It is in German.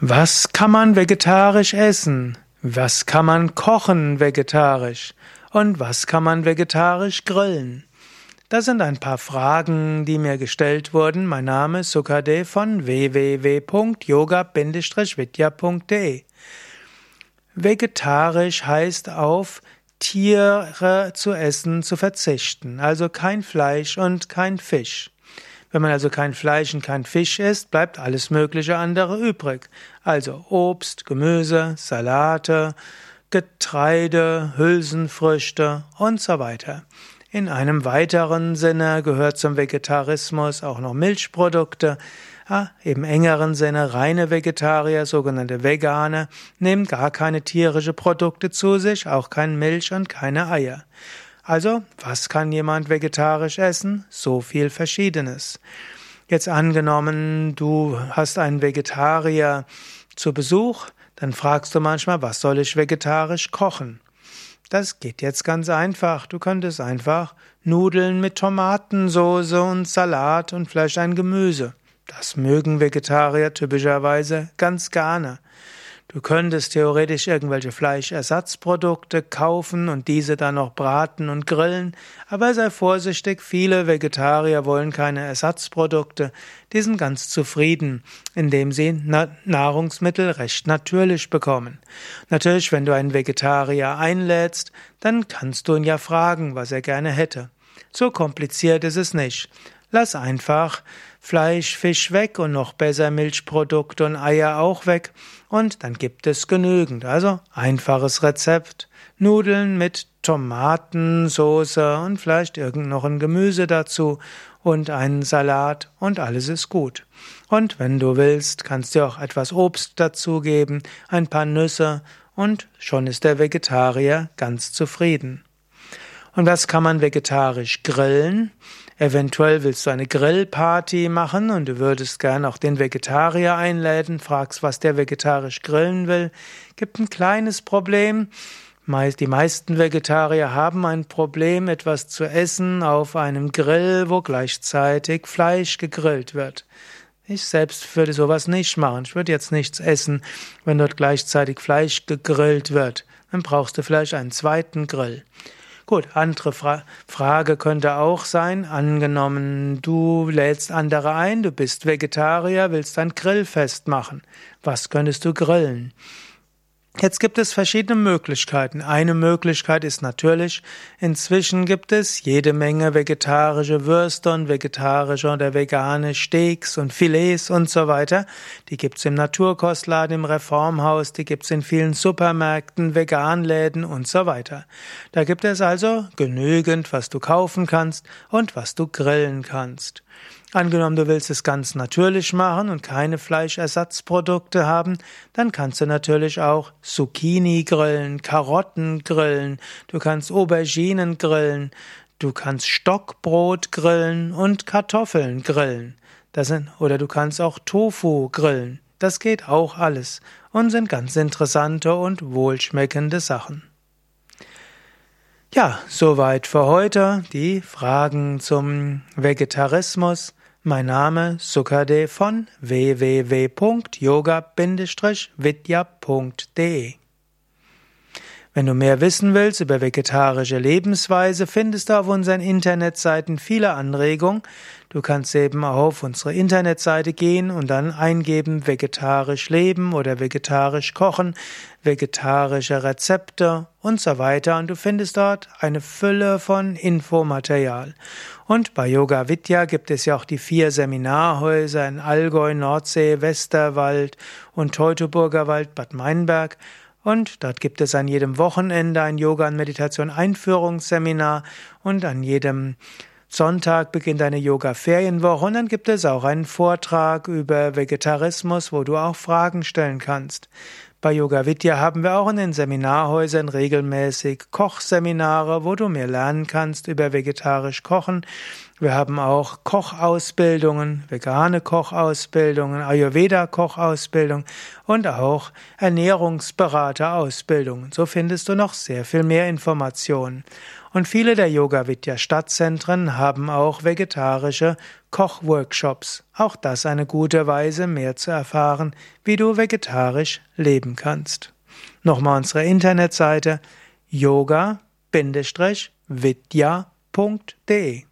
Was kann man vegetarisch essen? Was kann man kochen vegetarisch? Und was kann man vegetarisch grillen? Das sind ein paar Fragen, die mir gestellt wurden. Mein Name ist Sukade von www.yoga-vidya.de. Vegetarisch heißt auf Tiere zu essen zu verzichten, also kein Fleisch und kein Fisch. Wenn man also kein Fleisch und kein Fisch isst, bleibt alles mögliche andere übrig. Also Obst, Gemüse, Salate, Getreide, Hülsenfrüchte und so weiter. In einem weiteren Sinne gehört zum Vegetarismus auch noch Milchprodukte. Ja, Im engeren Sinne reine Vegetarier, sogenannte Veganer, nehmen gar keine tierische Produkte zu sich, auch kein Milch und keine Eier. Also, was kann jemand vegetarisch essen? So viel Verschiedenes. Jetzt angenommen, du hast einen Vegetarier zu Besuch, dann fragst du manchmal, was soll ich vegetarisch kochen? Das geht jetzt ganz einfach. Du könntest einfach Nudeln mit Tomatensoße und Salat und vielleicht ein Gemüse. Das mögen Vegetarier typischerweise ganz gerne. Du könntest theoretisch irgendwelche Fleischersatzprodukte kaufen und diese dann noch braten und grillen, aber sei vorsichtig, viele Vegetarier wollen keine Ersatzprodukte, die sind ganz zufrieden, indem sie Nahrungsmittel recht natürlich bekommen. Natürlich, wenn du einen Vegetarier einlädst, dann kannst du ihn ja fragen, was er gerne hätte. So kompliziert ist es nicht. Lass einfach Fleisch, Fisch weg und noch besser Milchprodukte und Eier auch weg und dann gibt es genügend. Also einfaches Rezept. Nudeln mit Tomatensoße und vielleicht irgend noch ein Gemüse dazu und einen Salat und alles ist gut. Und wenn du willst, kannst du auch etwas Obst dazugeben, ein paar Nüsse und schon ist der Vegetarier ganz zufrieden. Und was kann man vegetarisch grillen? Eventuell willst du eine Grillparty machen und du würdest gern auch den Vegetarier einladen, fragst, was der vegetarisch grillen will. Gibt ein kleines Problem. Die meisten Vegetarier haben ein Problem, etwas zu essen auf einem Grill, wo gleichzeitig Fleisch gegrillt wird. Ich selbst würde sowas nicht machen. Ich würde jetzt nichts essen, wenn dort gleichzeitig Fleisch gegrillt wird. Dann brauchst du vielleicht einen zweiten Grill. Gut, andere Fra Frage könnte auch sein, angenommen, du lädst andere ein, du bist Vegetarier, willst ein Grillfest machen. Was könntest du grillen? Jetzt gibt es verschiedene Möglichkeiten. Eine Möglichkeit ist natürlich, inzwischen gibt es jede Menge vegetarische Würste und vegetarische oder vegane Steaks und Filets und so weiter. Die gibt's im Naturkostladen, im Reformhaus, die gibt's in vielen Supermärkten, Veganläden und so weiter. Da gibt es also genügend, was du kaufen kannst und was du grillen kannst. Angenommen, du willst es ganz natürlich machen und keine Fleischersatzprodukte haben, dann kannst du natürlich auch Zucchini grillen, Karotten grillen, du kannst Auberginen grillen, du kannst Stockbrot grillen und Kartoffeln grillen. Das sind, oder du kannst auch Tofu grillen. Das geht auch alles und sind ganz interessante und wohlschmeckende Sachen. Ja, soweit für heute die Fragen zum Vegetarismus. Mein Name Sukade von www.yoga-vidya.de Wenn du mehr wissen willst über vegetarische Lebensweise, findest du auf unseren Internetseiten viele Anregungen. Du kannst eben auf unsere Internetseite gehen und dann eingeben vegetarisch leben oder vegetarisch kochen, vegetarische Rezepte und so weiter und du findest dort eine Fülle von Infomaterial. Und bei Yoga Vidya gibt es ja auch die vier Seminarhäuser in Allgäu, Nordsee, Westerwald und Teutoburger Wald, Bad Meinberg. Und dort gibt es an jedem Wochenende ein Yoga- und Meditation-Einführungsseminar und an jedem Sonntag beginnt eine Yoga-Ferienwoche. Und dann gibt es auch einen Vortrag über Vegetarismus, wo du auch Fragen stellen kannst. Bei Yoga Vidya haben wir auch in den Seminarhäusern regelmäßig Kochseminare, wo du mehr lernen kannst über vegetarisch Kochen Wir haben auch Kochausbildungen, vegane Kochausbildungen, Ayurveda-Kochausbildung und auch Ernährungsberaterausbildungen. So findest du noch sehr viel mehr Informationen. Und viele der Yoga Vidya Stadtzentren haben auch vegetarische Kochworkshops. Auch das eine gute Weise, mehr zu erfahren, wie du vegetarisch leben kannst. Nochmal unsere Internetseite yoga-vidya.de